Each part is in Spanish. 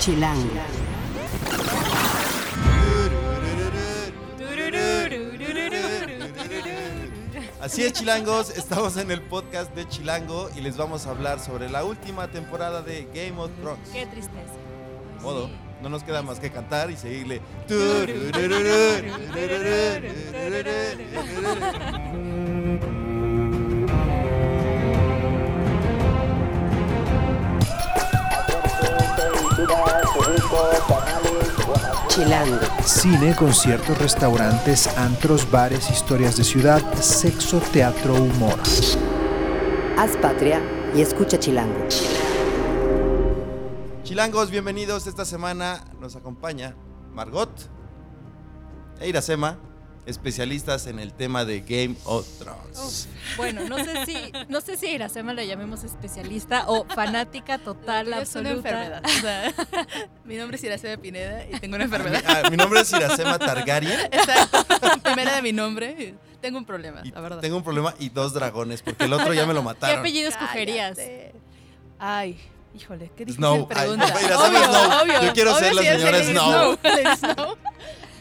Chilango. Así es, chilangos, estamos en el podcast de Chilango y les vamos a hablar sobre la última temporada de Game of Thrones. Qué tristeza. Modo, Sí. no nos queda más que cantar y seguirle. Chilango. Cine, conciertos, restaurantes, antros, bares, historias de ciudad, sexo, teatro, humor. Haz patria y escucha Chilango. Chilangos, bienvenidos. Esta semana nos acompaña Margot e Iracema, especialistas en el tema de Game of Thrones. Bueno, no sé si, no sé si a Iracema la llamemos especialista o fanática total, Es una absoluta. enfermedad. o sea, mi nombre es Iracema Pineda y tengo una enfermedad. ah, mi nombre es Iracema Targaryen. Exacto. Primera de mi nombre. Tengo un problema, y la verdad. tengo un problema y dos dragones, porque el otro ya me lo ¿Qué mataron. apellido escogerías? Ay, híjole, qué difícil Snow. pregunta. Ay, Iracema Snow. Yo quiero ser la es señora Snow. Snow.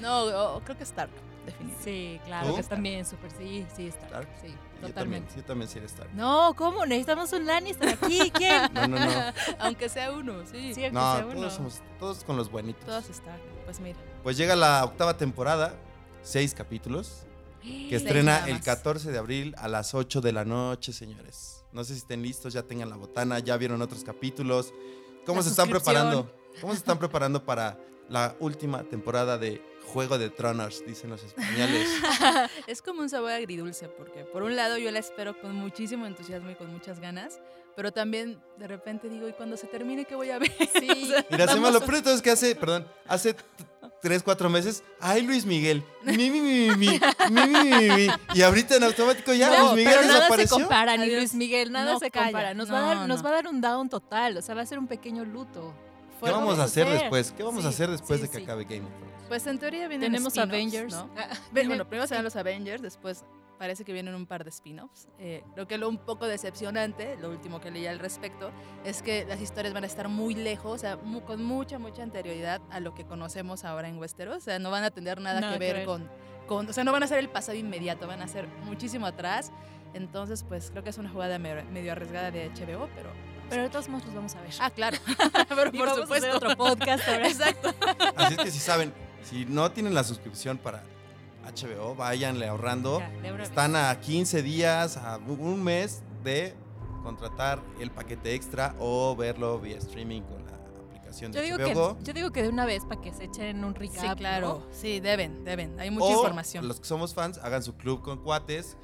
No, creo que Stark, definitivamente. Sí, claro, ¿Tú? que también súper, sí, sí, está. Stark. Sí, Yo también, totalmente. yo también sí Stark. No, ¿cómo? Necesitamos un Lannister aquí. ¿Quién? No, no, no. Aunque sea uno, sí. Sí, aunque No, sea uno. todos somos todos con los buenitos. Todos Stark. Pues mira. Pues llega la octava temporada, seis capítulos, que estrena el más. 14 de abril a las 8 de la noche, señores. No sé si estén listos, ya tengan la botana, ya vieron otros capítulos. ¿Cómo La se están preparando? ¿Cómo se están preparando para la última temporada de Juego de Tronos, dicen los españoles. es como un sabor agridulce, porque por un lado yo la espero con muchísimo entusiasmo y con muchas ganas, pero también de repente digo, ¿y cuando se termine qué voy a ver? Sí. o sea, Mira, se lo pronto es que hace, perdón, hace tres, cuatro meses, ay Luis Miguel, mi, mi, mi, mi, mi, mi, mi, y ahorita en automático ya no, Luis Miguel pero nada desapareció. se compara, ni Luis Miguel, nada no se compara, nos, no, va a dar, nos va a dar un down total, o sea, va a ser un pequeño luto. ¿Qué vamos a hacer después? ¿Qué vamos a Sí, hacer después sí, de que sí. acabe Game of Thrones? Pues en teoría vienen Tenemos Avengers. ¿no? Ah, Bueno, primero serán los Avengers, después parece que vienen un par de spin-offs. Eh, creo que lo un poco decepcionante, lo último que leí al respecto, es que las historias van a estar muy lejos, o sea, mu- con mucha, mucha anterioridad a lo que conocemos ahora en Westeros. O sea, no van a tener nada, Nada que que ver ver. con, con, o sea, no van a ser el pasado inmediato, van a ser muchísimo atrás. Entonces, pues creo que es una jugada me- medio arriesgada de HBO, pero... Pero de todos modos los vamos a ver. Ah, claro. pero Y por vamos a hacer supuesto. otro podcast ahora. Exacto. Así es que si saben, si no tienen la suscripción para HBO, váyanle ahorrando. Ya, Están a 15 días, a un mes de contratar el paquete extra o verlo vía streaming con la aplicación Yo de digo, HBO que, Go. yo digo que de una vez para que se echen un recap. Sí, claro. Sí, deben, deben. Hay mucha o información. los que somos fans, hagan su club con cuates,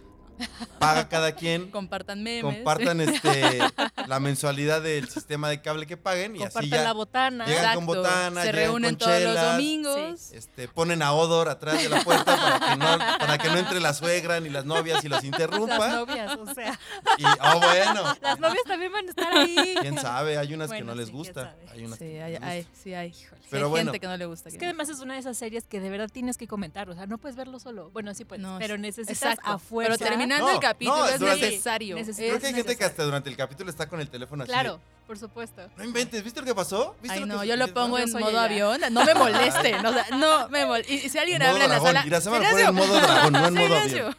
paga cada quien, Compartan memes. compartan este la mensualidad del sistema de cable que paguen y así ya la botana. Llegan con botana, Se llegan reúnen con todos los chelas. domingos. este, ponen a Odor atrás de la puerta para que, no, para que no entre la suegra ni las novias y los Las interrumpa. novias, o sea. Y, oh, bueno, Las novias también van a estar ahí. quién sabe, hay unas que no les sí, gusta. Hay unas Sí, que no hay, les hay, gusta. sí hay. Sí Pero hay bueno. gente que no le gusta. Es que además es una de esas series que de verdad tienes que comentar. O sea, no puedes verlo solo. Bueno, sí puedes, No, pero necesitas Exacto. a fuerza. Pero terminando No, el capítulo no, es durante- necesario. Necesitas- Creo que hay gente que necesario. hasta durante el capítulo está con el teléfono así. Claro, por supuesto. no inventes, ¿viste lo que pasó? ¿Viste Ay, lo no, yo lo pongo en modo ella. avión. No me molesten. O sea, no me molesten. Y, y si alguien En modo habla en la dragón. sala. Iracema lo pone ¡Silencio! en modo dragón, no en modo avión.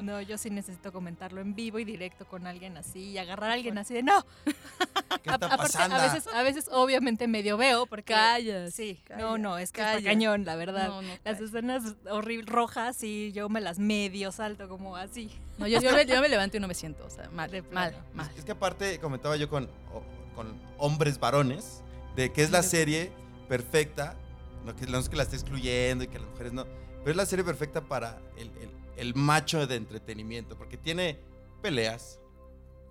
No, yo sí necesito comentarlo en vivo y directo con alguien así y agarrar a alguien así de no. ¿Qué A- está aparte, pasando? a veces, a veces obviamente medio veo porque Calla. sí, calla, no, no, es que está calla. cañón, la verdad. No, no, Las escenas horribles rojas y yo me las medio salto como así. No, yo, yo, me, yo me levanto y no me siento. O sea, mal, De mal, mal. Es que aparte comentaba yo con, hombres varones de que es la serie perfecta, no que, no es que la esté excluyendo y que las mujeres no, pero es la serie perfecta para el, el- el macho de entretenimiento, porque tiene peleas,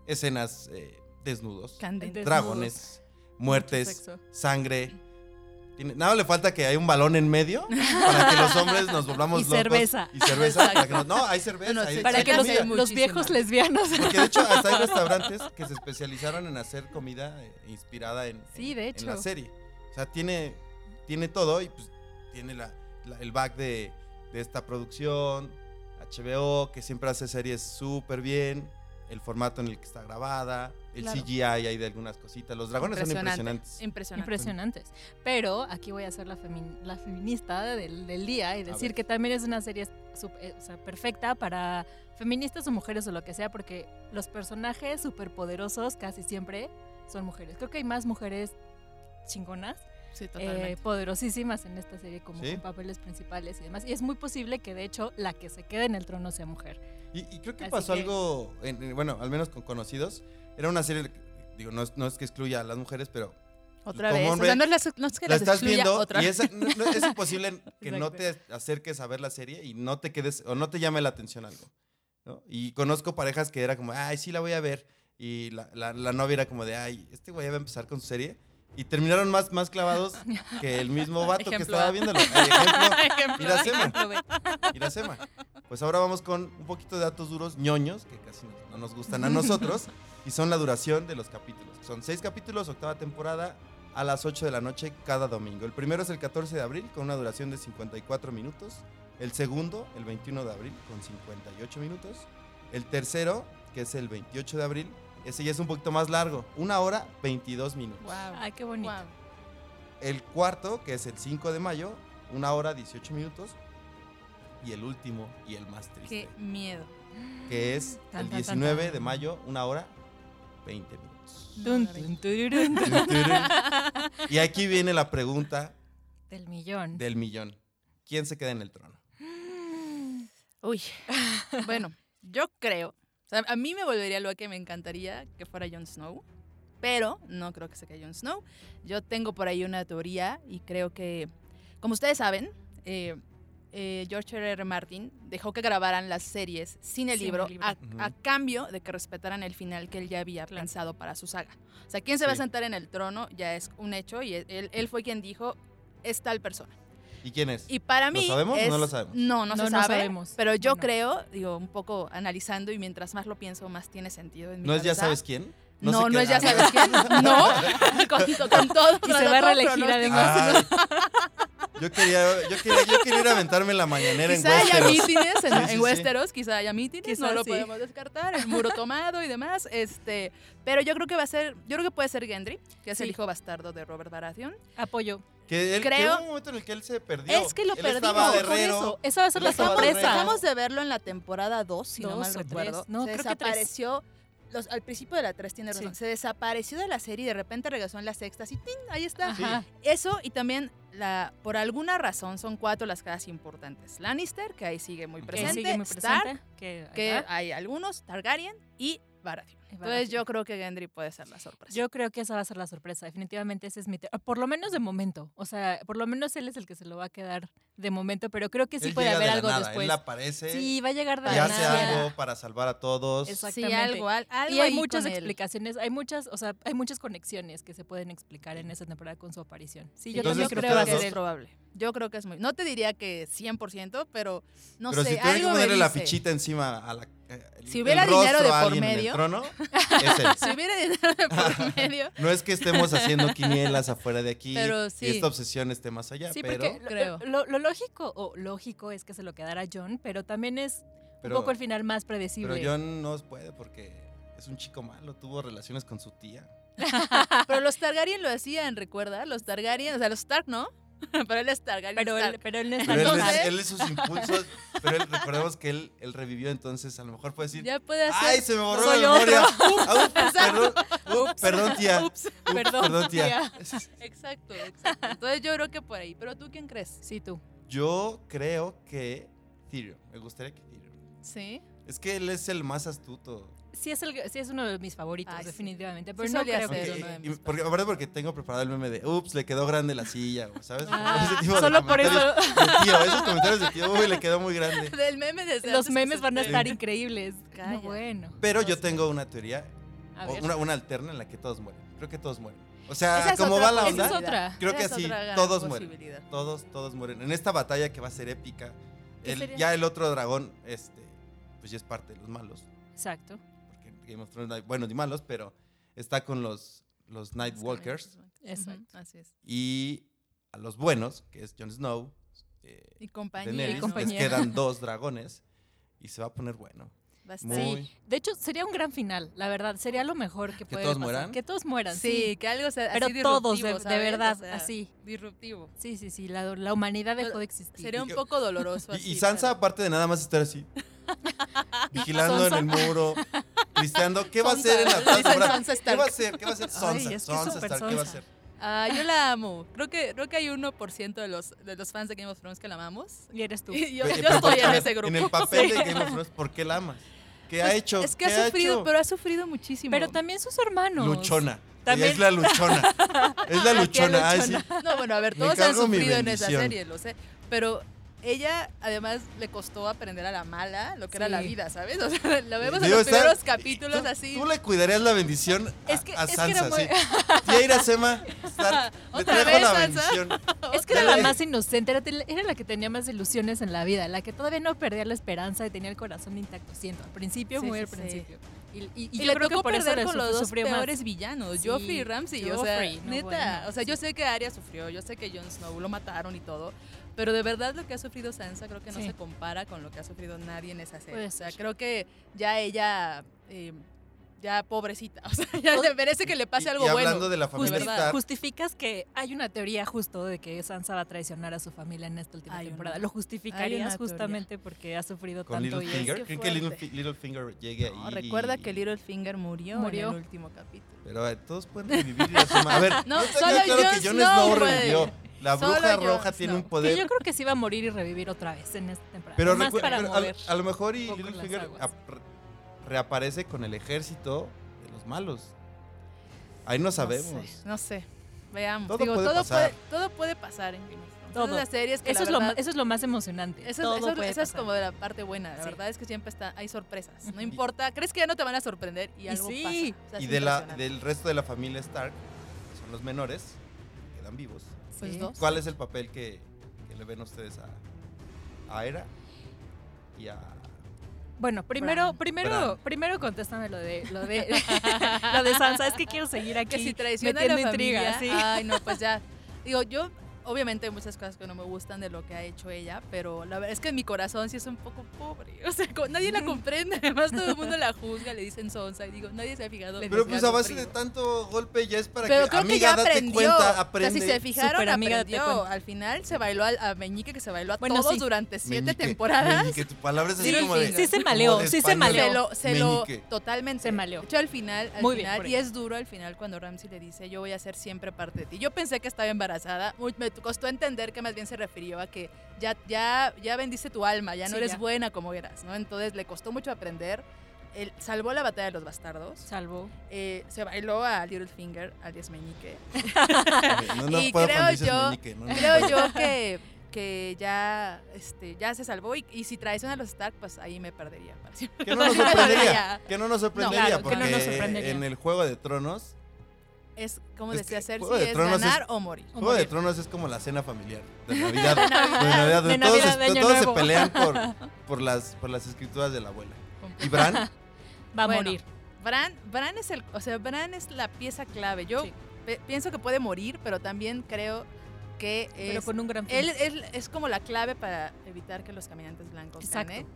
escenas eh, desnudos, Candente. Desnudos. dragones, muertes, sangre. Tiene- nada le falta que hay un balón en medio para que los hombres nos volvamos Y locos. cerveza. Y cerveza. para que nos- no, hay cerveza. No, no, hay- Para hay que los, viejos lesbianos. Porque de hecho hasta hay restaurantes que se especializaron en hacer comida eh, inspirada en, Sí, en- de en la serie. O sea, tiene, tiene todo y pues tiene la, la- el back de, de esta producción, HBO, que siempre hace series súper bien. el formato en el que está grabada, el Claro. CGI hay de algunas cositas. Los dragones son Impresionante. impresionantes. Impresionante. Impresionantes. Pero aquí voy a ser la, femin- la feminista del, del día y decir que también es una serie sup- eh, o sea, perfecta para feministas o mujeres o lo que sea, porque los personajes superpoderosos casi siempre son mujeres. Creo que hay más mujeres chingonas, Sí, eh, totalmente. poderosísimas en esta serie como Sí. con papeles principales y demás. Y es muy posible que de hecho la que se quede en el trono sea mujer. Y, y creo que Así pasó que- algo, en- en- bueno, al menos con conocidos. Era una serie, digo, no es, no es que excluya a las mujeres, pero Otra vez. hombre, o sea, no, es las- no es que la las estás viendo otra y es, no- es imposible que no te acerques a ver la serie y no te quedes o no te llame la atención algo. ¿no? Y conozco parejas que era como, ay, sí la voy a ver. Y la, la- la novia era como de, ay, este güey va a empezar con su serie. Y terminaron más, más clavados que el mismo vato que estaba viéndolo. Ejemplo, Iracema. Iracema. Pues ahora vamos con un poquito de datos duros, ñoños, que casi no, no nos gustan a nosotros, y son la duración de los capítulos. Son seis capítulos, octava temporada, a las 8 de la noche cada domingo. El primero es el 14 de abril, con una duración de 54 minutos. El segundo, el 21 de abril, con 58 minutos. El tercero, que es el 28 de abril, ese ya es un poquito más largo, una hora 22 minutos. Wow. Ay, qué bonito. Wow. El cuarto, que es el 5 de mayo, una hora 18 minutos. Y el último y el más triste, Qué miedo. que es Tan, el tan, tan, 19 tan. de mayo, una hora 20 minutos. Tun, tururún. y aquí viene la pregunta Del millón. del millón. ¿Quién se queda en el trono? Uy. Bueno, yo creo. O sea, a mí me volvería lo que me encantaría que fuera Jon Snow. Pero no creo que se quede Jon Snow. Yo tengo por ahí una teoría y creo que, como ustedes saben, eh, eh, George R. R. Martin dejó que grabaran las series sin el Sin libro, el libro. A, Ujú. a cambio de que respetaran el final que él ya había Claro. pensado para su saga. O sea, quién se va a Sí. sentar en el trono ya es un hecho y él, él fue quien dijo, es tal persona. ¿Y quién es? Y para ¿Lo mí. sabemos o no lo sabemos? No, no, No, se no sabe. sabemos. Pero yo Bueno. creo, digo, un poco analizando y mientras más lo pienso, más tiene sentido. En mi ¿No es ya sabes quién? No, no, es ya sabes quién. No, con, con todo. Y se va a reelegir además. Yo, quería, yo, quería, yo quería ir a aventarme en la mañanera en Quizá haya Westeros. mítines en, Sí, en sí, sí. Westeros, quizá haya mítines, Quizá no lo sí. podemos descartar, el muro tomado y demás. Este, pero yo creo que va a ser, yo creo que puede ser Gendry, que es el hijo bastardo de Robert Baratheon. Apoyo. Que él, que Creo- hubo un momento en el que él se perdió. Es que lo él perdimos, por eso. Esa va a ser Él la sorpresa. Dejamos de verlo en la temporada 2, si no Dos mal o tres. recuerdo. No, se creo que desapareció. los- al principio de la 3 tiene razón. Sí. Se desapareció de la serie y de repente regresó en la sexta. Así, ¡tin! ahí está. Ajá. Eso y también, la, por alguna razón, son cuatro las casas importantes. Lannister, que ahí sigue muy Que Que presente. sigue muy Stark, presente. Que, que hay algunos. Targaryen y Baratheon. Entonces yo creo que Gendry puede ser la sorpresa. Yo creo que esa va a ser la sorpresa. Definitivamente ese es mi... te- Por lo menos de momento. O sea, por lo menos él es el que se lo va a quedar de momento, pero creo que sí Él puede haber de la algo nada, después. Él aparece Sí, va a llegar de y la hace nada. algo para salvar a todos. Exacto. sí, exactamente. algo, al- algo Y hay muchas explicaciones, hay muchas, o sea, hay muchas conexiones que se pueden explicar en esa temporada con su aparición. Sí, yo Entonces, también creo que va a que ustedes ser es probable. Yo creo que es muy. No te diría que 100%, pero no Pero sé. si tuvieras que algo me ponerle la fichita encima a la. el- Si hubiera dinero de por alguien en el medio. trono, es él. Si hubiera dinero de por medio. No es que estemos haciendo quinielas afuera de aquí Pero y sí. esta obsesión esté más allá, Sí, pero, porque lo- creo. Lo, lo lógico o lógico es que se lo quedara John, pero también es pero, un poco el final más predecible. pero John no puede porque es un chico malo, tuvo relaciones con su tía. Pero los Targaryen lo hacían, ¿recuerda? Los Targaryen, o sea, los Stark, ¿no? Pero él es Targaryen. pero, él, pero él no es Pero él, él es sus impulsos, pero él- recordemos que él, él revivió, entonces a lo mejor puede decir, ya puede hacer. ¡ay, se me borró la memoria! Ups, perdón, ups, perdón, tía. Ups, Perdón, perdón, tía. tía. Exacto, exacto. Entonces yo creo que por ahí. ¿Pero tú quién crees? Sí, tú. Yo creo que Tyrion, me gustaría que Tyrion. Sí. Es que él es el más astuto. Sí es, el, sí es uno de mis favoritos, Ay, sí. definitivamente. Pero Sí no creo ser que... Porque, uno de mis porque, aparte porque tengo preparado el meme de, ups, le quedó grande la silla, ¿sabes? Ah, Ese tipo de solo por eso de tío, esos comentarios de tío, uy, le quedó muy grande. Del meme desde los memes van a estar increíbles. No, bueno. Pero yo tengo una teoría, una, una alterna en la que todos mueren. Creo que todos mueren. O sea, es como va la onda, es otra. creo que Esa es así, todos mueren. Todos, todos mueren. En esta batalla que va a ser épica, ¿Qué el- ya el otro dragón, este, pues ya es parte de los malos. Exacto. Game of Thrones buenos ni malos, pero está con los, los Night Walkers Exacto. Así es. y a los buenos, que es Jon Snow, eh, Y compañía. Daenerys, Y les quedan dos dragones y se va a poner bueno. Muy. Sí, de hecho sería un gran final, la verdad, sería lo mejor que puede todos pasar. mueran? Que todos mueran, Sí, sí. que algo sea Pero así todos, de, verdad, sea, así. Disruptivo. Sí, sí, sí, la, la humanidad dejó de existir. Sería un que- poco doloroso. Y, así, y Sansa, pero- aparte de nada más estar así, vigilando en el muro, ¿qué va a hacer en la Sonsa ¿Qué va a hacer? ¿Qué va a hacer Ay, Sonsa? es que Stark, ¿qué va a hacer? Ah, yo la amo. Creo que, creo que hay 1% de los, de los fans de Game of Thrones que la amamos. Y eres tú. Y yo, estoy ¿por en ese grupo. En el papel Sí. de Game of Thrones, ¿por qué la amas? ¿Qué ha Pues, hecho? Es que ¿Qué ha sufrido, pero ha sufrido muchísimo. Pero también sus hermanos. Luchona. También- es la luchona. Es la Ah, luchona. sí. No, bueno, a ver, todos han sufrido en esa serie, lo sé. Pero ella, además, le costó aprender a la mala lo que era la Sí. vida, ¿sabes? O sea, lo vemos en Digo, los está- primeros capítulos Tú- así. Tú le cuidarías la bendición a, Es que- a es que era Sansa, muy- sí. Tía Iracema, Stark, le Otra trajo vez, la Sansa. bendición. Es que era la más inocente, era, era la que tenía más ilusiones en la vida, la que todavía no perdía la esperanza y tenía el corazón intacto, siento, al principio, Sí, muy sí, al sí. principio. Y, y- y Y, yo le creo tocó que por eso perder con los dos sufrió más. peores villanos, Sí, Joffrey y Ramsey. o Joffrey, sea, no, neta. bueno, o sea, yo sí. sé que Arya sufrió, yo sé que Jon Snow lo mataron y todo. Pero de verdad lo que ha sufrido Sansa creo que no Sí. se compara con lo que ha sufrido nadie en esa serie. Puede O sea, creo que ya ella, eh, ya pobrecita, o sea, ya le merece que le pase Y- algo y bueno. hablando de la familia verdad. Stark, Justificas que hay una teoría justo de que Sansa va a traicionar a su familia en esta última Hay una- temporada. ¿Lo justificarías justamente porque ha sufrido con tanto y es Littlefinger, que ¿creen que Little-. Littlefinger llegue ahí? No, recuerda y- que Littlefinger murió, Murió. en el último capítulo. Pero eh, todos pueden revivir Iracema. A ver, No, yo tengo solo claro Jon que Jon Snow Snow puede. revivió. La bruja roja tiene un Snow. Que poder. yo creo que sí va a morir y revivir otra vez en esta temporada. Pero, más recu- para pero a, mover. a lo mejor y Littlefinger ap- reaparece con el ejército de los malos. Ahí no sabemos. No sé, no sé. Veamos. Todo Digo, puede todo, pasar. puede, todo puede pasar en Game of Thrones. Todo. Son las series que Eso la es, lo, eso es lo más emocionante. Eso, Todo eso- puede eso es pasar. como de la parte buena. La Sí. verdad es que siempre está, hay sorpresas. No importa. ¿Crees que ya no te van a sorprender? Y, Y algo sí. pasa. O sea, Y de la, del resto de la familia Stark, que son los menores, que quedan vivos. Pues dos. ¿Cuál es el papel que, que le ven ustedes a, a Era y a... Bueno, primero, Bran. primero, Bran. primero contéstame lo de, lo de, lo de Sansa. Es que quiero seguir aquí que si traiciona a la metiendo intriga. familia, sí. Ay, no, pues ya. Digo, yo obviamente hay muchas cosas que no me gustan de lo que ha hecho ella, pero la verdad es que en mi corazón sí es un poco pobre. O sea, nadie la comprende. Además, todo el mundo la juzga, le dicen sonsa. Y digo, nadie se ha fijado. Pero pues a base de tanto golpe ya es para Pero que, creo amiga, que ya date aprendió. cuenta, aprende. O sea, si se fijaron, Súper amiga, aprendió. Al final se bailó a Meñique, que se bailó a Bueno, todos sí. durante siete Meñique, temporadas. Meñique, tu palabra es así Sí, como de... sí se maleó, sí se maleó. Se lo, se lo Meñique. totalmente. Se maleó. De hecho, al final, al Muy bien final por y ella. es duro al final cuando Ramsey le dice, yo voy a ser siempre parte de ti. Yo pensé que estaba embarazada. Muy- me costó entender que más bien se refirió a que ya, ya, ya vendiste tu alma, ya no Sí, eres ya. buena como eras, ¿no? Entonces le costó mucho aprender. Él salvó la batalla de los bastardos. Salvo. eh, se bailó a Littlefinger, alias Meñique. No, no Y puedo creo yo- Meñique, no, no Creo yo que, que ya, este, ya se salvó y, y si traiciona a los Stark, pues ahí me perdería. Que no nos sorprendería. Que no nos sorprendería. claro, que porque no nos sorprendería. en el Juego de Tronos, Es como Es decía Cersei, es Tronos ganar es- o morir. Juego de. Tronos es como la cena familiar de Navidad. de Navidad. Navidad, De todos, Navidad, se- de Año todos se Nuevo. pelean por, por, las, por las escrituras de la abuela. Y Bran, Va a Bueno, morir. Bran, Bran es el, o sea, Bran es la pieza clave. Yo Sí. pienso que puede morir, pero también creo que Pero es, con un gran fin. él, él es como la clave para evitar que los caminantes blancos Exacto. ganen.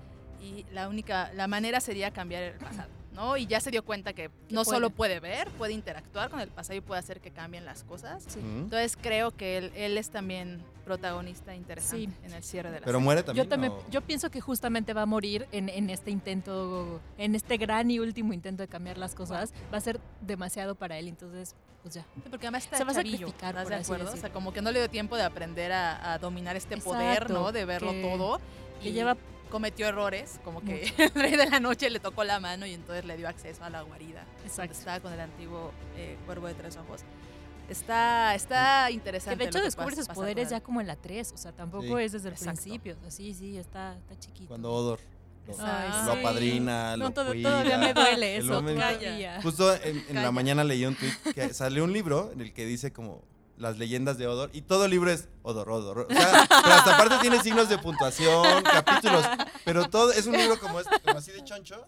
Y la única, la manera sería cambiar el pasado, ¿no? Y ya se dio cuenta que no puede. solo puede ver, puede interactuar con el pasado y puede hacer que cambien las cosas. Sí. ¿Mm? Entonces creo que él, él es también protagonista interesante Sí. en el cierre de la pero serie. muere también. Yo también, ¿o? yo pienso que justamente va a morir en, en este intento, en este gran y último intento de cambiar las cosas. Va a ser demasiado para él, entonces, pues ya. Sí, porque además está Se va a chavillo, ¿estás por de así acuerdo? O sea, como que no le dio tiempo de aprender a, a dominar este poder, ¿no? De verlo que- todo. Que y lleva cometió errores, como que el rey de la noche le tocó la mano y entonces le dio acceso a la guarida. Exacto. Estaba con el antiguo eh, cuervo de tres ojos. Está, está Que interesante. de hecho descubre sus poderes ya como en la 3, o sea, tampoco Sí. es desde el Exacto. principio. O sea, sí, sí, está, está chiquito. Cuando Odor lo, Ay, lo sí. apadrina, No, lo todo- cuida. todavía me duele el eso. Justo en, en la mañana leí un tweet que salió un libro en el que dice como las leyendas de Odor y todo el libro es Odor, Odor. O sea, pero hasta aparte tiene signos de puntuación, capítulos, pero todo es un libro como, este, como así de choncho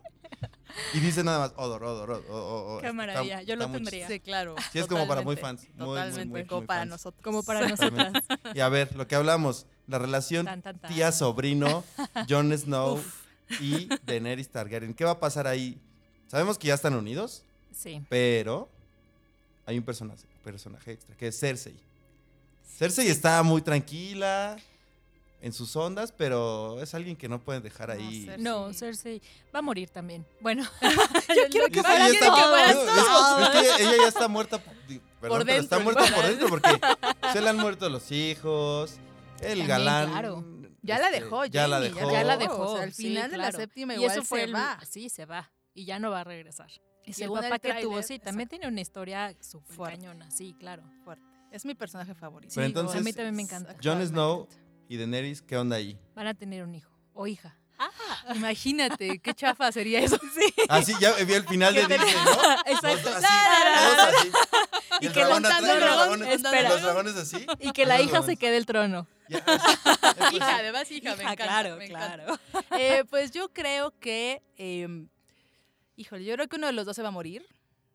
y dice nada más Odor, Odor, Odor. Odor. Qué Está- maravilla, yo lo tendría. Sí, claro. Sí, es como para muy fans, muy, Totalmente, muy, como muy para fans. nosotros. Como para nosotras. Y a ver, lo que hablamos, la relación tía-sobrino, Jon Snow, y Daenerys Targaryen. ¿Qué va a pasar ahí? Sabemos que ya están unidos, Sí. pero hay un personaje, personaje extra, que es Cersei. Cersei está muy tranquila en sus ondas, pero es alguien que no pueden dejar No, ahí. Cersei. No, Cersei va a morir también. Bueno, Yo quiero Y que es que está- que ella ya está muerta, perdón, pero está dentro, muerta por dentro porque se le han muerto los hijos, el También, galán. claro. Ya la este, dejó, ya la dejó. ya la Oh, dejó. o sea, al sí, final de la séptima y igual eso fue se el- va. Sí, se va. Y ya no va a regresar. Y Y el papá el que tuvo, sí, también exacto, tiene una historia súper cañona. Sí, claro. fuerte. Es mi personaje favorito. Pero Sí, entonces, a mí también me encanta. Jon Snow y Daenerys, ¿qué onda ahí? Van a tener un hijo o hija. Imagínate, qué chafa sería eso. Ah, sí, ya vi el final de Disney, ¿no? Exacto. Así, así. Y, que dragón atrás, los dragones, espera. los dragones así. Y que la hija se quede el trono. Ya, así. Hija, además hija, me encanta. claro, me encanta. claro. Eh, pues yo creo que, eh, híjole, yo creo que uno de los dos se va a morir.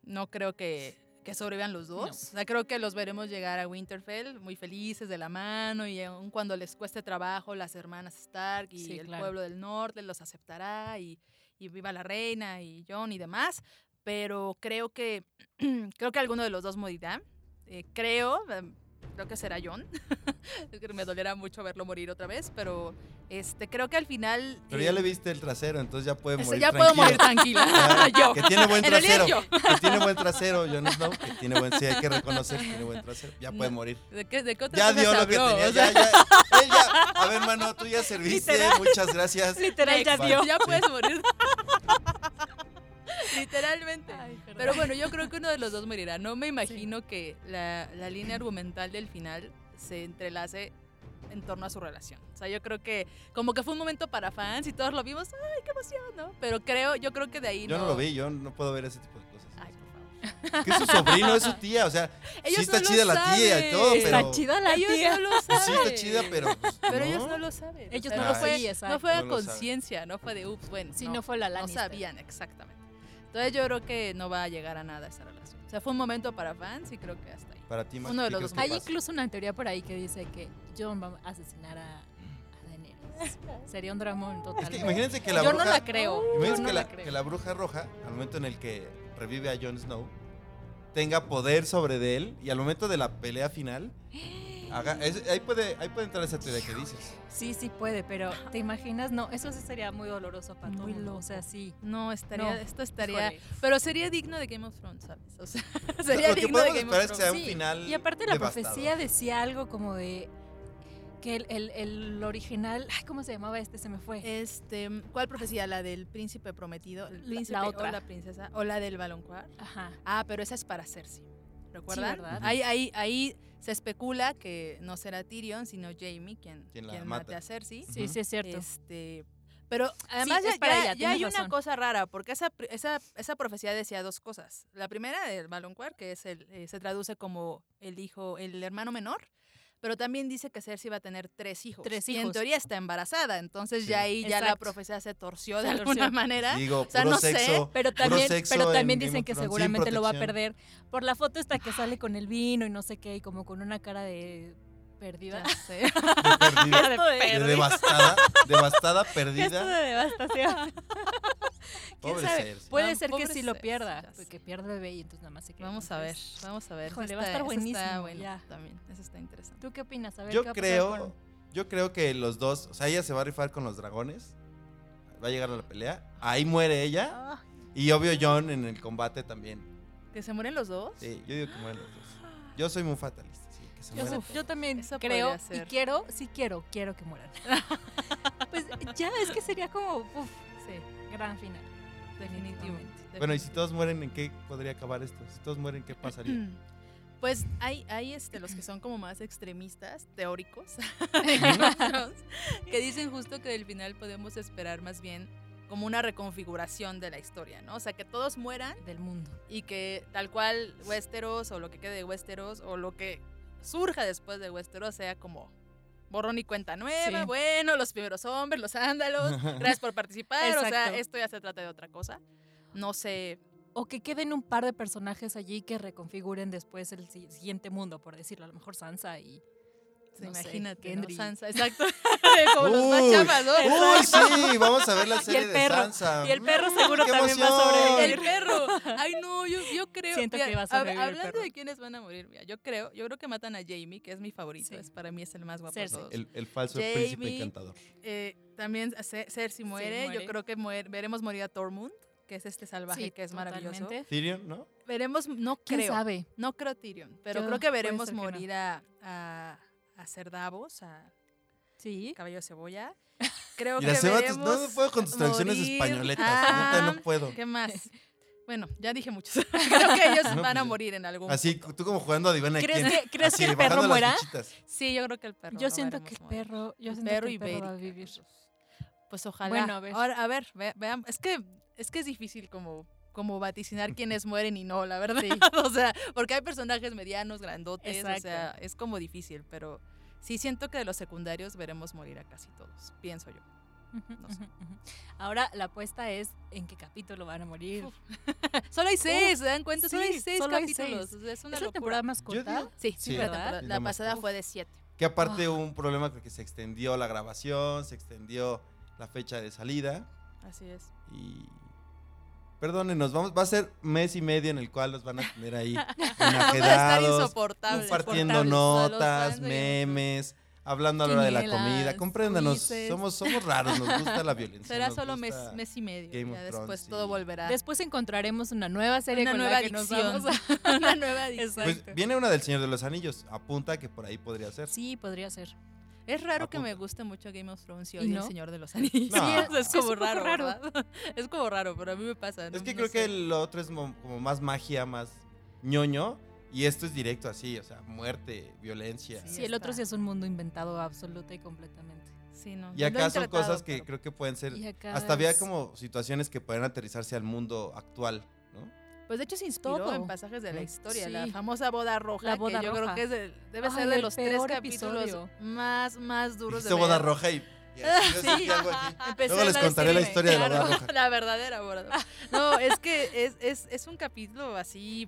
No creo que, que sobrevivan los dos. No. O sea, creo que los veremos llegar a Winterfell muy felices de la mano y aun cuando les cueste trabajo, las hermanas Stark y Sí, el claro. pueblo del norte los aceptará y, y viva la reina y John y demás. Pero creo que, creo que alguno de los dos morirá. Eh, creo, em, creo que será John. Me dolerá mucho verlo morir otra vez, pero este, creo que al final... Pero ya eh, le viste el trasero, entonces ya puede morir ya puedo morir tranquilo. tranquila. Ya, yo. Que tiene buen trasero. yo. Que tiene buen trasero, Jon Snow. Que tiene buen, sí, hay que reconocer que tiene buen trasero. Ya puede No. morir. ¿De qué, de qué otra Ya dio lo que tenía. O sea, Ya, ya. Él ya. A ver, mano, tú ya serviste. Literal. Muchas gracias. Literal, ya dio. ya puedes morir. Literalmente. Pero bueno, yo creo que uno de los dos morirá. No me imagino que la, la línea argumental del final se entrelace en torno a su relación. O sea, yo creo que como que fue un momento para fans y todos lo vimos, ay, qué emoción, ¿no? Pero creo, yo creo que de ahí Yo no... no lo vi, yo no puedo ver ese tipo de cosas. Ay, por favor. Que es su sobrino, es su tía, o sea, Ellos sí está no chida la tía y saben. todo, pero... Está chida la Ellos tía. no lo saben. sí está chida, pero... pues, Pero no. ellos no lo saben. Ellos O sea, no no lo- fue, sí, no fue a No saben. conciencia, no fue de, ups, bueno. Sí, no fue la Lannister. No sabían, exactamente. Entonces yo creo que no va a llegar a nada esa relación. O sea, fue un momento para fans y creo que hasta ahí. Para ti, Max, Uno de ¿qué los dos Hay pasa? incluso una teoría por ahí que dice que John va a asesinar a, a Daenerys. Sería un dramón total. Es que imagínense que la Yo bruja... no la creo. Yo Imagínense no que, la la, creo. que la bruja roja, al momento en el que revive a Jon Snow, tenga poder sobre de él y al momento de la pelea final, haga, es- ahí, puede, ahí puede entrar esa teoría que dices. Sí, sí puede, pero ¿te imaginas? No, eso sí sería muy doloroso para Muy todo mundo. O sea, sí. No, estaría, No, esto estaría... Híjole. Pero sería digno de Game of Thrones, ¿sabes? O sea, sería lo que digno de Game of que Thrones. sea un Sí, final Y aparte la devastador. profecía decía algo como de que el, el- el original, ay, ¿cómo se llamaba este? Se me fue. Este, ¿cuál profecía? ¿La del príncipe prometido? ¿El La- príncipe la otra. o la princesa? ¿O la del baloncuar? Ajá. Ah, pero esa es para Cersei. ¿Recuerdan? ¿verdad? ahí, ahí, ahí se especula que no será Tyrion, sino Jamie quien, Quien la quien mata. mate a Cersei. Sí, Ujú. sí es cierto. Este, pero además es ya, para ya- ella, ya hay una cosa rara, porque esa, esa, esa profecía decía dos cosas. La primera del Baloncuar, que es el, eh, se traduce como el hijo, el hermano menor, pero también dice que Cersei va a tener tres hijos. Tres Y en hijos. teoría está embarazada, entonces Sí. ya ahí ya la profecía se torció de alguna manera. Digo, O sea, puro no sé, sexo. Pero puro también, pero también dicen que seguramente lo va a perder por la foto esta que sale con el vino y no sé qué, y como con una cara de perdida. Ya sé. De perdida, Esto de de perdida. devastada, devastada, Esto perdida. de devastación. ¿Quién Pobre sabe? Cersei. Puede No, ser que sí lo pierda, porque pierde bebé y entonces nada más se queda. Vamos a ver, vamos a ver. Híjole, Eso va a estar eso Está buenísimo, bueno ya. también, eso está interesante. ¿Tú qué opinas? A ver, Yo ¿qué va a pasar creo, con- yo creo que los dos, o sea, ella se va a rifar con los dragones, va a llegar a la pelea, ahí muere ella, Ah, y obvio John en el combate también. ¿Que se mueren los dos? Sí, yo digo que mueren los dos. Yo soy muy fatalista, se Yo, mueran. yo también Eso creo y quiero, sí quiero, quiero que mueran. pues ya, es que sería como, uf, Sí, gran final. definitivamente. Bueno, y si todos mueren, ¿en qué podría acabar esto? Si todos mueren, ¿qué pasaría? Pues hay, hay este, los que son como más extremistas, teóricos, que dicen justo que del final podemos esperar más bien como una reconfiguración de la historia, ¿no? O sea, que todos mueran Del mundo. y que tal cual Westeros o lo que quede de Westeros o lo que surja después de Westeros sea como borrón y cuenta nueva, Sí. bueno, los primeros hombres, los ándalos, gracias por participar, o sea, esto ya se trata de otra cosa. No sé, O que queden un par de personajes allí que reconfiguren después el si- siguiente mundo, por decirlo. A lo mejor Sansa y no sé, Imagínate, ¿no? Gendry. Sansa, exacto. Como los más ¿no? Uy, sí, vamos a ver la serie el de perro, Sansa. y el perro seguro ¡Qué también va a sobrevivir. El perro. Ay, no, yo, yo creo. Siento mira, que va a hab- sobrevivir el Hablando perro. de quiénes van a morir, mira, yo creo, yo creo que matan a Jamie, que es mi favorito. Sí. Es, para mí es el más guapo Cersei. de todos. El, el falso Jamie. príncipe encantador. Eh, también Cersei muere. muere. Yo creo que muere- veremos morir a Tormund, que es este salvaje Sí, que es maravilloso. totalmente. Tyrion, ¿no? Veremos, no ¿Quién creo. sabe? No creo Tyrion, pero Yo- creo que veremos ser que no. morir a, a, a Ser Davos, a Sí. Cabello de Cebolla. Creo Mira, que veremos no, no puedo con tus traducciones españoletas. a- neta, no puedo. ¿Qué más? Bueno, ya dije muchos. creo que ellos No, van a pues, morir en algún Así, punto. tú como jugando a Divana ¿Crees quién. que- crees Así, que el perro muera? Sí, yo creo que el perro. Yo siento que el morir. perro, yo El siento perro que el perro va a vivir. Pues ojalá. Bueno, a ver. Ahora, a ver, ve- veamos. Es que, es que es difícil como, como vaticinar quiénes mueren y no, la verdad. Sí. o sea, porque hay personajes medianos, grandotes, o sea, es como difícil, pero sí siento que de los secundarios veremos morir a casi todos, pienso yo. No sé. Ahora la apuesta es en qué capítulo van a morir. Solo hay seis, ¿se dan cuenta? solo hay seis solo hay capítulos. sea, es una ¿Es la locura. temporada más corta? digo- Sí, Sí, la, ¿verdad? temporada- la pasada fue de siete. Que aparte Ah. hubo un problema porque se extendió la grabación, se extendió la fecha de salida Así es. y perdónenos, vamos, va a ser mes y medio en el cual los van a tener ahí enajedados, compartiendo notas, memes, hablando a la hora de la comida. Compréndanos, somos, somos raros, nos gusta la violencia. Será solo mes, mes y medio. Game ya después Thrones, todo sí. volverá. Después encontraremos una nueva serie una con nueva la que nos adicción. vamos a... una nueva adicción. Pues viene una del Señor de los Anillos, apunta que por ahí podría ser. Sí, podría ser. Es raro que me guste mucho Game of Thrones y ¿Y no? El Señor de los Anillos. No. Sí, es, es Sí, es como raro. Es como raro, pero a mí me pasa. Es no- que no creo que el otro es mo- como más magia, más ñoño. Y esto es directo así, o sea, muerte, violencia. Sí, Sí, el otro sí es un mundo inventado absoluta y completamente. Sí, no, Y lo acá son tratado, cosas que pero- creo que pueden ser... Y acá Hasta había como situaciones que pueden aterrizarse al mundo actual. Pues de hecho se inspiró Todo. en pasajes de la historia. La Sí. famosa boda roja, La boda que yo roja. creo que es de- debe Ay, ser de los tres capítulos episodio. más, más duros de Hizo boda ver. roja y... y así, yo sentí algo aquí. Empecé Luego les a contaré la historia de la boda roja. La verdadera boda. No, es que es, es, es un capítulo así.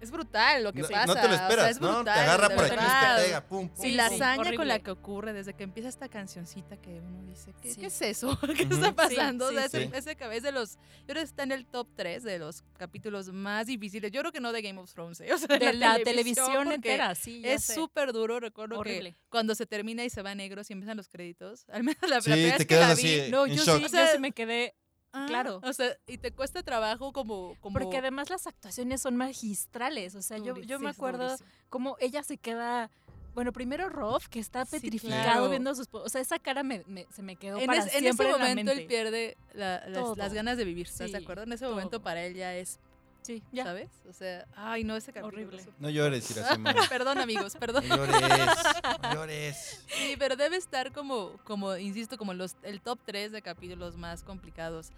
Es brutal lo que No, pasa. no te lo o sea, esperas, es ¿no? brutal, te agarra por aquí te pega, pum, pum. Y Sí, la sí, hazaña con la que ocurre desde que empieza esta cancioncita que uno dice, ¿qué, Sí. qué es eso? ¿Qué está pasando? Sí, o sea, sí, ese, ese cabe- es de los, yo creo que está en el top 3 de los capítulos más difíciles. Yo creo que no de Game of Thrones, ¿eh? o sea, de, De la televisión entera, sí. ya Es súper duro, recuerdo horrible. que cuando se termina y se va negro y empiezan los créditos, al menos la, primera te vez que la así, vi, No, yo sí me quedé. Ah, claro. O sea, y te cuesta trabajo como... como Porque además las actuaciones son magistrales. O sea, yo, yo sí, me acuerdo cómo ella se queda. Bueno, primero Rolf, que está Sí, petrificado claro. viendo a sus. O sea, esa cara me, me- se me quedó En, para es- en siempre ese en la momento él pierde la- las, ganas de vivir, ¿estás de Sí, acuerdo? En ese momento para él ya es, Sí, ya. ¿sabes? O sea, ay, no, ese capítulo. Horrible. No llores, Iracema. perdón, amigos, perdón. No llores, no llores. Sí, pero debe estar como, como insisto, como los, el top 3 de capítulos más complicados.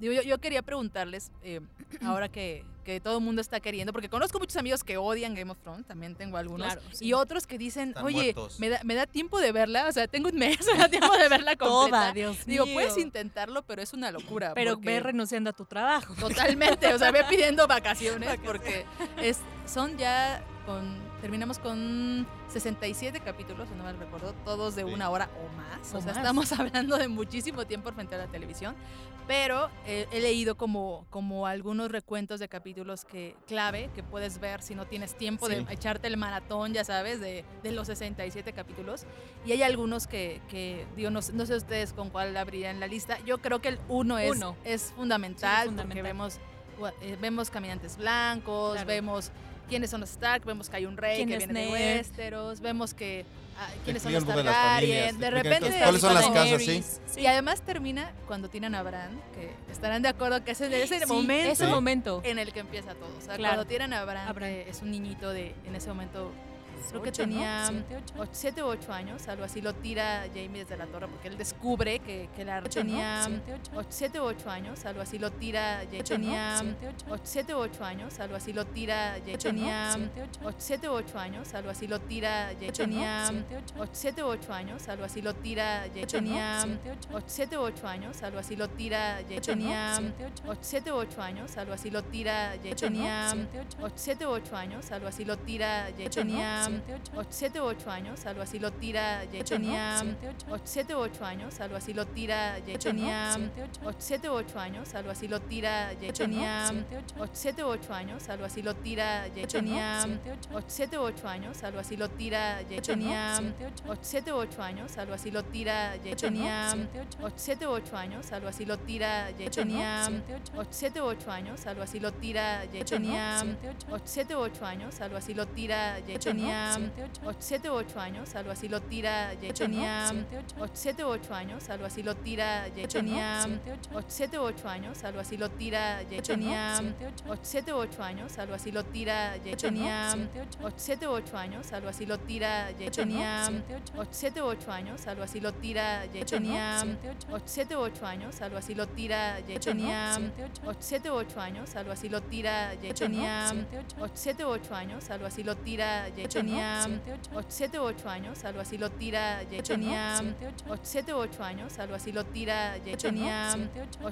Digo, yo, yo quería preguntarles, eh, ahora que, que todo el mundo está queriendo, porque conozco muchos amigos que odian Game of Thrones, también tengo algunos, Claro, sí. y otros que dicen, Están oye, me da, me da tiempo de verla, o sea, tengo un mes, me da tiempo de verla completa. Toda, Dios Digo, mío. puedes intentarlo, pero es una locura. Pero porque- ve renunciando a tu trabajo. Totalmente, o sea, ve pidiendo vacaciones porque es, son ya con terminamos con 67 capítulos, si no mal recuerdo, todos de Sí. una hora o más. O, O sea, más. estamos hablando de muchísimo tiempo frente a la televisión. Pero eh, he leído como, como algunos recuentos de capítulos que clave que puedes ver si no tienes tiempo Sí. de echarte el maratón, ya sabes, de, de los 67 capítulos. Y hay algunos que, que digo, no, sé- no sé ustedes con cuál habrían la lista. Yo creo que el uno es, Uno. es fundamental, Sí, porque fundamental. vemos, eh, vemos caminantes blancos, Claro. vemos quiénes son los Stark, vemos que hay un rey ¿Quién que viene de Ned? Westeros, vemos que ah, quiénes son los de Targaryen, de repente cuáles son las casas, sí. Y además termina cuando tiran a Bran, que estarán de acuerdo que es en ese Sí, momento ese momento. en el que empieza todo. O sea, Claro. cuando tiran a Bran, A Bran. que es un niñito de, en ese momento, creo que Ocho, tenía. 7 u 8 años, algo así, lo tira Jamie desde la torre porque él descubre que, que la Ocho, tenía Siete, ocho. 7 u 8 años, algo así, lo tira Jamie. Tenía Siete, ocho. 7 u 8 años, algo así, lo tira Jamie. Tenía Siete, ocho. 7 u 8 años, algo así, lo tira Jamie. Tenía Siete, ocho. 7 u 8 años, algo así, lo tira Jamie. Tenía Siete, ocho. 7 u 8 años, algo así, lo tira Jamie. Tenía Siete, ocho. 7 u 8 años, algo así, lo tira Jamie. Ocho, ¿no? Tenía Siete, ocho. 7 u 8 años, algo así lo tira, ya tenía 7 u 8 años, algo así lo tira, ya tenía 7 u 8 años, algo así lo tira, ocho, tenía 7 u 8 años, algo así lo tira, ya tenía 7 u 8 años, algo así lo tira, ya tenía 7 u 8 años, algo así lo tira, ya tenía 7 u 8 años, algo así lo tira, ya tenía 7 u 8 años, algo así lo tira, ya tenía 7 u 8 años, algo así lo tira, tenía 7 u 8 años, algo así lo tira, ya tenía 7 u 8 años, algo así lo tira, ya tenía 7 u 8 años, algo así lo tira, ya tenía 7 u 8 años, algo así lo tira, ya tenía 7 u 8 años, algo así lo tira, ya tenía 7 u 8 años, algo así lo tira, ya tenía 7 u 8 años, algo así lo tira, ya tenía 7 u 8 años, algo así lo tira, ya tenía 7 u 8 años, algo así lo tira, ya tenía tenía 7 u 8 años, algo así, lo tira Jake. Tenía 7 u 8 años, algo así, lo tira Jake. Tenía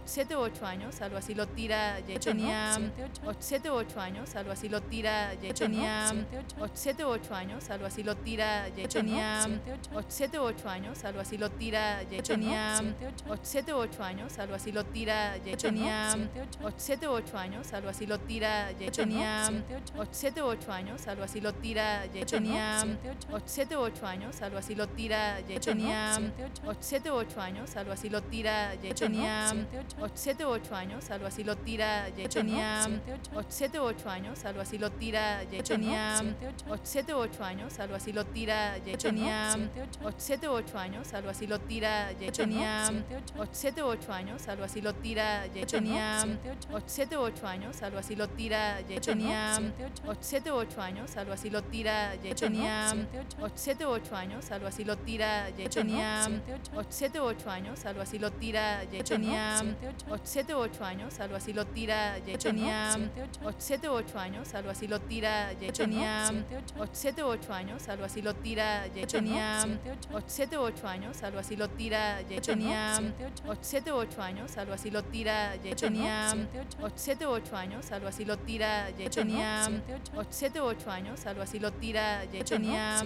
7 u 8 años, algo así, lo tira Jake. Tenía 7 u 8 años, algo así, lo tira Jake. Tenía 7 u 8 años, algo así, lo tira Jake. Tenía 7 u 8 años, algo así, lo tira Jake. Tenía 7 u 8 años, algo así, lo tira Jake. Tenía 7 u 8 años, algo así, lo tira Jake. Tenía u 8 años, algo lo tira 8, tenía 7 ¿no? o 8 años, algo así, lo tira Jake. tenía 7 o 8 años, algo así, lo tira Jake. tenía 7 o 8 años, algo así, lo tira Jake. tenía 7 o 8 años, algo así, lo tira Jake. tenía 7 o 8 años, algo así, lo tira Jake. tenía 7 o 8 años, algo así, lo tira Jake. tenía 7 o 8 años, algo así, lo tira Jake. tenía 7 o 8 años, algo así, lo tira Jake. tenía 7 o 8 años, algo así, lo tira Jay ocho, tenía 7 ¿no? u 8 años, algo así, lo tira Jay ocho, tenía 7 u 8 años, algo así, lo tira Jay tenía 7 u 8 años, algo así, lo tira Jay tenía 7 u 8 años, algo así, lo tira Jay tenía 7 u 8 años, algo así, lo tira Jay tenía 7 u 8 años, algo así, lo tira Jay tenía 7 u 8 años, algo así, lo tira Jay tenía 7 u 8 años, algo así, lo tira Jay tenía 7 u 8 años, algo así, lo tira tira, ya ocho, tenía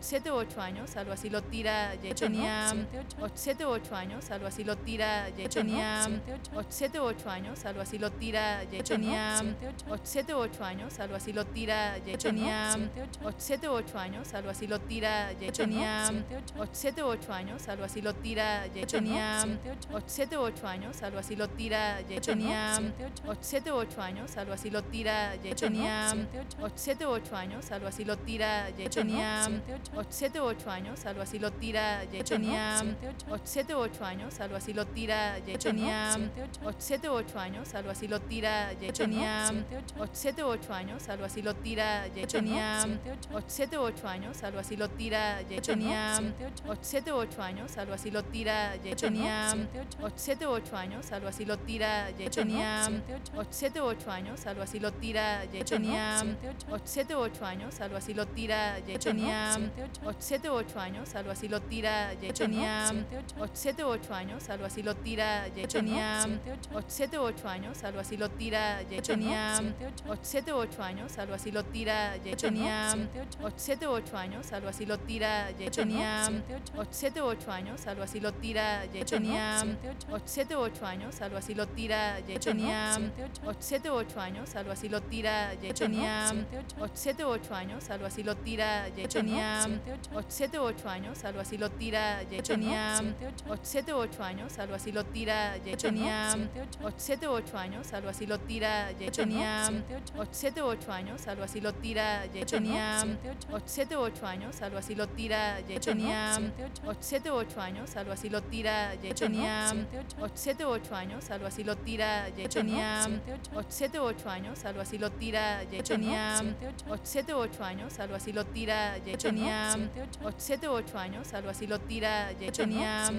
7 u 8 años, algo así, lo tira, ya ocho, tenía 7 u 8 años, algo así, lo tira, ya ocho, tenía u 8 años, algo así, lo tira, ya tenía 7 u 8 años, algo así, lo tira, ya tenía 7 u 8 años, algo así, lo tira, ya tenía 7 u 8 años, algo así, lo tira, ya tenía 7 u 8 años, algo así, lo tira, ya tenía 7 u 8 años, algo así, lo tira, ya tenía 7 u 8 años, algo así, lo tira, ya ocho, tenía 7 u 8 años, algo así, lo tira, ya ocho, tenía 7 u 8 años, algo así, lo tira, ocho, tenía 7 u 8 años, algo así, lo tira, ya tenía 7 u 8 años, algo así, lo tira, ya tenía 7 u 8 años, algo así, lo tira, ya tenía 7 u 8 años, algo así, lo tira, ya tenía 7 u 8 años, algo así, lo tira, ya tenía 7 u 8 años, algo así, lo tira, ya tenía 7 u 8 años, algo así, así lo tira, ya ocho, tenía 7 u 8 años, algo así lo tira, ya ocho, tenía 7 u años, algo así lo tira, ya ocho, tenía u años, algo así lo tira, ya tenía 7 u 8 años, algo así lo tira, ya tenía 7 u 8 años, algo así lo tira, ya tenía 7 u 8 años, algo así lo tira, ya tenía 7 u 8 años, algo así lo tira, tenía 7 u 8 años, algo así lo algo así, lo tira, ya ocho, tenía 7 u 8 años, algo así, lo tira, ya ocho, tenía 7 u 8 años, algo así, lo tira, ya ocho, tenía 7 u 8 años, algo así, lo tira, ya tenía 7 u 8 años, algo así, lo tira, ya tenía 7 u 8 años, algo así, lo tira, ya tenía 7 u 8 años, algo así, lo tira, ya tenía 7 u 8 años, algo así, lo tira, ya tenía 7 u 8 años, algo así, lo tira, ya tenía 7 u 8 años, años, algo así, lo tira, ocho, tenía 7 u 8 años, algo así, lo tira, ya ocho, tenía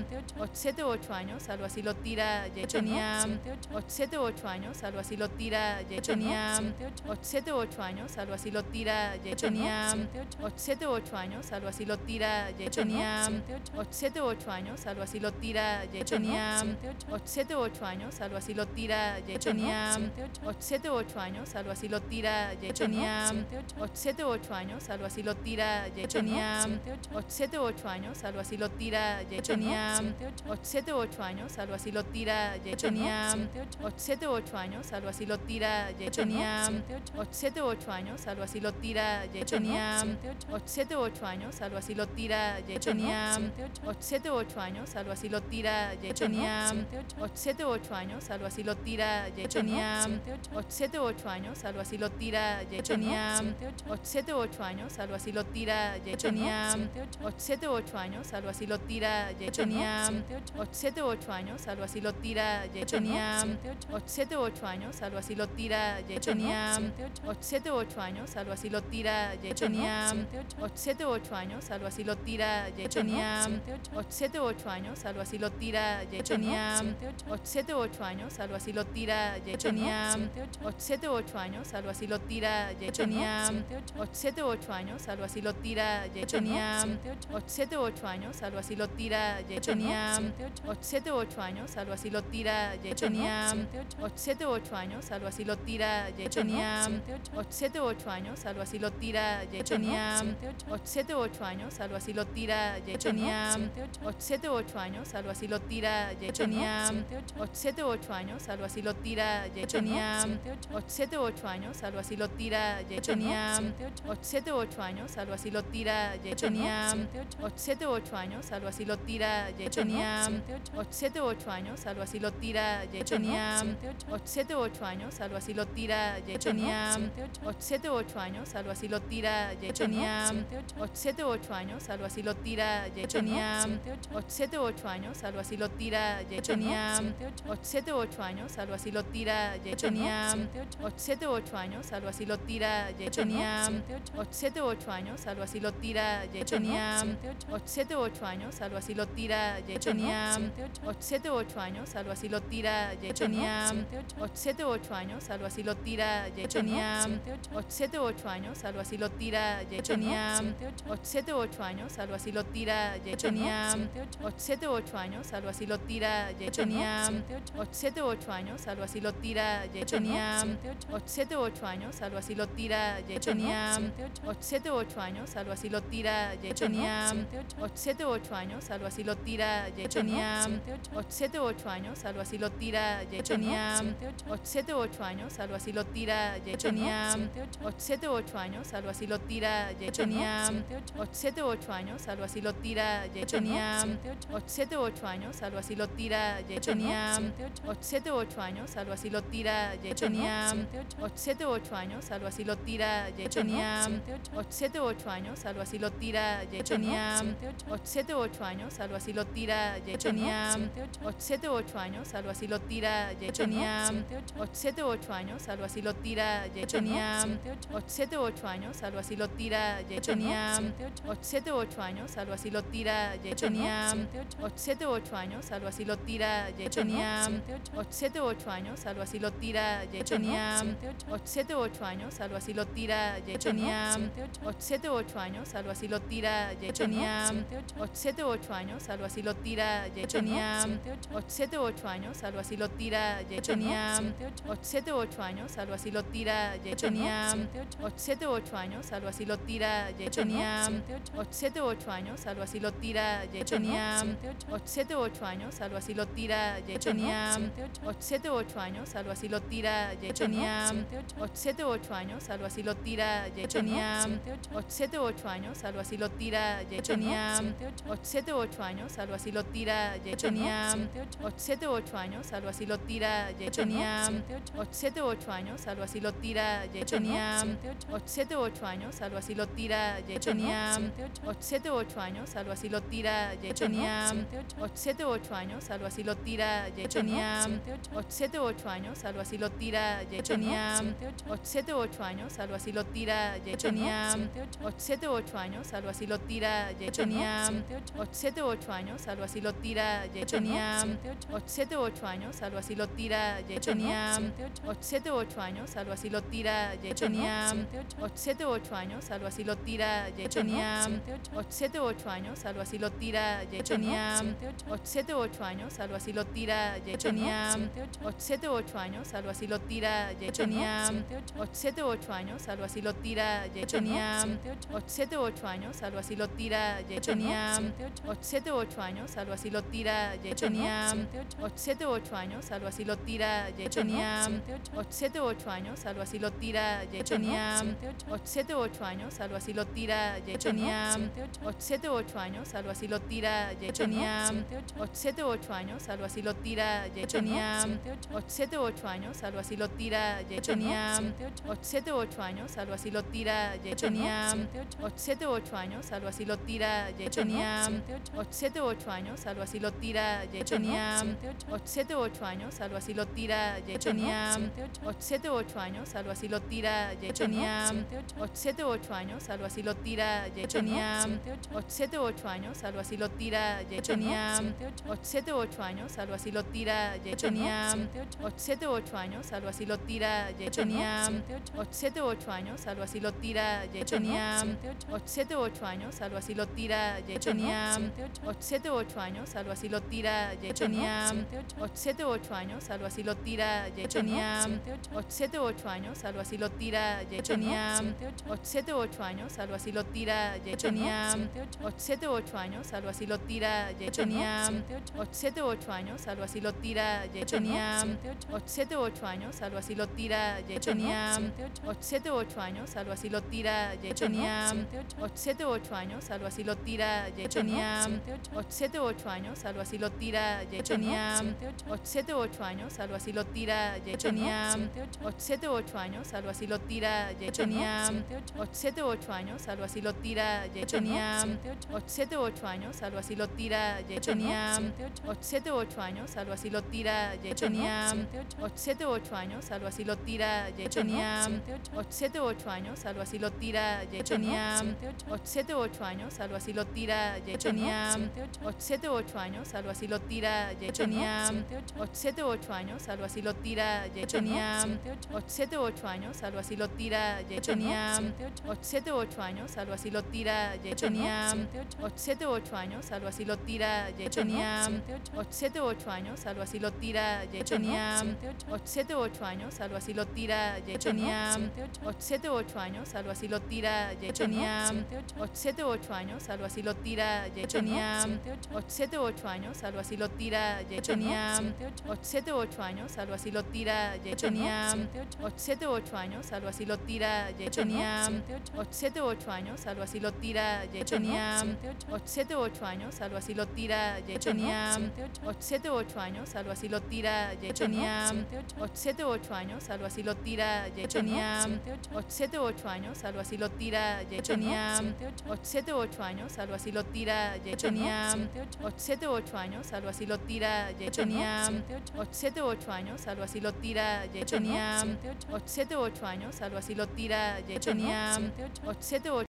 7 u 8 años, algo así, lo tira, ocho, tenía u 8 años, algo así, lo tira, ya tenía 7 u 8 años, algo así, lo tira, ya tenía 7 u 8 años, algo así, lo tira, ya tenía 7 u 8 años, algo así, lo tira, ya tenía 7 u 8 años, algo así, lo tira, ya tenía 7 u 8 años, algo así, lo tira, ya u años, años, algo así, lo tira, ocho, tenía 7 u 8 años, algo así, lo tira, ya ocho, tenía 7 u 8 años, algo así, tira, ya ocho, tenía u 8 años, algo así, lo tira, tenía 7 u 8 años, algo así, lo tira, ya tenía 7 u 8 años, algo así, lo tira, ya tenía 7 u 8 años, algo así, lo tira, ya tenía 7 u 8 años, algo así, lo tira, tenía 7 u 8 años, algo así, lo tira, ya tenía 7 8 años, algo así, lo tira, ocho, tenía 7 no, u 8 años, algo así, lo tira, ocho, tenía 7 u 8 años, algo así, lo tira, ocho, tenía u 8 años, algo así, lo tira, tenía 7 u años, algo así, lo tira, tenía 7 u años, así, lo tira, tenía 7 u años, así, lo tira, tenía 7 u años, así, lo tira, tenía 7 u años, así, lo tira, 7 u 8 años, algo así, lo tira, ya ocho, tenía 7 u 8 años, algo así, lo tira, ya ocho, tenía 7 u 8 años, algo lo tira, ocho, tenía 7 u 8 años, algo así, lo tira, ya tenía 7 u 8 años, algo así, lo tira, ya tenía 7 u 8 años, algo así, lo tira, ya tenía 7 u 8 años, algo así, lo tira, ya tenía 7 u 8 años, algo así, lo tira, ya tenía 7 u 8 años, algo así, lo tira, ya tenía 7 años, algo así, lo tira, tenía 7 u 8 años, algo así lo tira. Ya ocho, tenía 7 u 8 años, algo así lo tira. Ya ocho, tenía 7 u 8 años, algo así lo tira. Ya ocho, tenía 7 u 8 años, algo así lo tira. Ya tenía 7 u 8 años, algo así lo tira. Ya tenía 7 u 8 años, algo así lo tira. Ya tenía 7 u 8 años, algo así lo tira. Ya tenía 7 u 8 años, algo así lo tira. Ya tenía 7 u 8 años, algo así lo tira. Ya 7 u 8 años, algo así, lo tira, ya ocho, tenía 7 u 8 años, algo así, lo tira, ya ocho, tenía 7 u 8 años, algo así, lo tira, ya ocho, tenía u 8 años, algo así, lo tira, ya tenía 7 u 8 años, algo así, lo tira, tenía 7 u 8 años, algo así, lo tira, ya tenía 7 u 8 años, algo así, lo tira, ya tenía 7 u 8 años, algo así, lo tira, ya tenía 7 u 8 años, algo así, lo tira, 7 u 8 años, algo así, lo tira, ya ocho, tenía 7 u 8 años, algo así, lo tira, ya ocho, tenía 7 u 8 años, algo así, lo tira, ya ocho, tenía 7 u 8 años, algo así, lo tira, ya tenía 7 u 8 años, algo así, lo tira, ya tenía 7 u 8 años, algo así, lo tira, ya tenía 7 u 8 años, algo así, lo tira, ya tenía 7 u 8 años, algo así, lo tira, ya tenía 7 u 8 años, algo así, lo tira, ya tenía 7 u 8 años, algo así, lo tira, ocho, tenía 7 u 8 años, algo así, lo tira, ocho, tenía 7 u 8 años, algo así, lo tira, ocho, tenía 7 u 8 años, algo así, lo tira, ya tenía 7 u 8 años, algo así, lo tira, ya tenía 7 u 8 años, algo así, lo tira, ya tenía 7 u 8 años, algo así, lo tira, ya tenía 7 u 8 años, algo así, lo tira, ya tenía 7 u 8 años, algo así, lo tira, ya tenía tenía 7 u 8 años, algo así, lo tira, ya tenía 7 u 8 años, algo así, lo tira, ya tenía 7 u 8 años, algo así, lo tira, ya tenía 7 u 8 años, algo así, lo tira, ya tenía 7 u 8 años, algo así, lo tira, ya tenía 7 u 8 años, algo así, lo tira, ya tenía 7 u 8 años, algo así, lo tira, ya tenía 7 u 8 años, algo así, lo tira, ya tenía 7 u 8 años, algo así, lo tira, ya tenía 7 u 8 años, algo así, lo tira, ocho, tenía 7 u 8 años, algo así, lo tira, ocho, tenía 7 u 8 años, algo así, lo tira, ocho, tenía 7 u 8 años, algo así, lo tira, ya tenía 7 u 8 años, algo así, lo tira, tenía 7 u 8 años, algo así, lo tira, tenía 7 u 8 años, algo así, lo tira, tenía 7 u 8 años, algo así, lo tira, tenía 7 u 8 años, algo así, lo tira, tenía 7 u 8 años, algo así lo tira, ya tenía 7 u 8 años, algo así lo tira, ya tenía 7 u 8 años, algo así lo tira, ya tenía 7 u 8 años, algo así lo tira, ya tenía 7 u 8 años, algo así lo tira, ya tenía 7 u 8 años, algo así lo tira, ya tenía 7 u 8 años, algo así lo tira, ya tenía 7 u 8 años, algo así lo tira, ya tenía 7 u 8 años, algo así lo tira, Jake mm, ocho, tenía 7 u 8 años, algo así, lo tira Jake ocho, tenía 7 u 8 años, algo así, lo tira Jake tenía 7 u 8 años, algo así, lo tira Jake tenía 7 u 8 años, algo así, lo tira Jake tenía 7 u 8 años, algo así, lo tira Jake tenía 7 u 8 años, algo así, lo tira Jake tenía 7 u 8 años, algo así, lo tira Jake tenía 7 u 8 años, algo así, lo tira Jake tenía 7 u 8 años, algo así, lo tira tira, ocho, tenía 7 u 8 años, algo así, lo tira, ya ocho, tenía 7 u 8 años, algo así, lo tira, ya ocho, tenía 7 u 8 años, algo así, lo tira, ya tenía 7 u 8 años, algo así, lo tira, ya tenía 7 u 8 años, algo así, lo tira, ya tenía 7 u 8 años, algo así, lo tira, ya tenía 7 u 8 años, algo así, lo tira, ya tenía 7 u 8 años, algo así, lo tira, ya tenía 7 u 8 años, algo así, lo tira, tira, ya ocho, tenía 7 u 8 años, algo así, lo tira, ya ocho, tenía 7 u 8 años, algo así, lo tira, ya ocho, tenía 7 u 8 años, algo así, lo tira, ya tenía 7 u 8 años, algo así, lo tira, ya tenía 7 u 8 años, algo así, lo tira, ya tenía 7 u 8 años, algo así, lo tira, ya tenía 7 u 8 años, algo así, lo tira, ya tenía 7 u 8 años, algo así, lo tira, ya tenía 7 u 8 años, algo así, lo tira, ocho, tenía 7 u 8 años, algo así, lo tira, ocho, tenía 7 u 8 años, algo así, lo tira, ocho, tenía 7 u 8 años, algo así, lo tira, ya tenía 7 u 8 años, algo así, lo tira, tenía 7 u 8 años, algo así, lo tira, tenía 7 u 8 años, algo así, lo tira, tenía 7 u 8 años, algo así, lo tira, tenía 7 u 8 años, algo así, lo tira, ya tenía 7 u 8 años, algo algo así, lo tira, ya ocho, tenía 7 u 8 años, algo así, lo tira, ya ocho, tenía 7 u 8 años, algo así, lo tira, ya ocho, tenía 7 u 8 años, algo así, lo tira, ya tenía 7 u 8 años, algo así, lo tira, ya tenía 7 u 8 años, algo así, lo tira, ya tenía 7 u 8 años, algo así, lo tira, ya tenía 7 u 8 años, algo así, lo 8 años, algo así lo tira, ya ocho, tenía 7 no, u 8 años, algo así lo tira, ya ocho, tenía 7 u 8 años, algo así lo tira, ya ocho, tenía 7 u 8 años, algo así lo tira, ya tenía 7 u 8 años, algo así lo tira, ya tenía 7 u 8 años, algo así lo tira, ya tenía 7 u 8 años, algo así lo tira, ya tenía 7 u 8 años, algo así lo tira, ya tenía 7 u 8 años, algo así lo tira, ya tenía 7 u 8 años algo así lo tira, ya tenía 7 u 8 años, algo así lo tira, ya tenía 7 u 8 años, algo así lo tira, ya tenía 7 u 8 años, algo así lo tira, ya tenía 7 u 8 años, algo así lo tira, ya tenía 7 u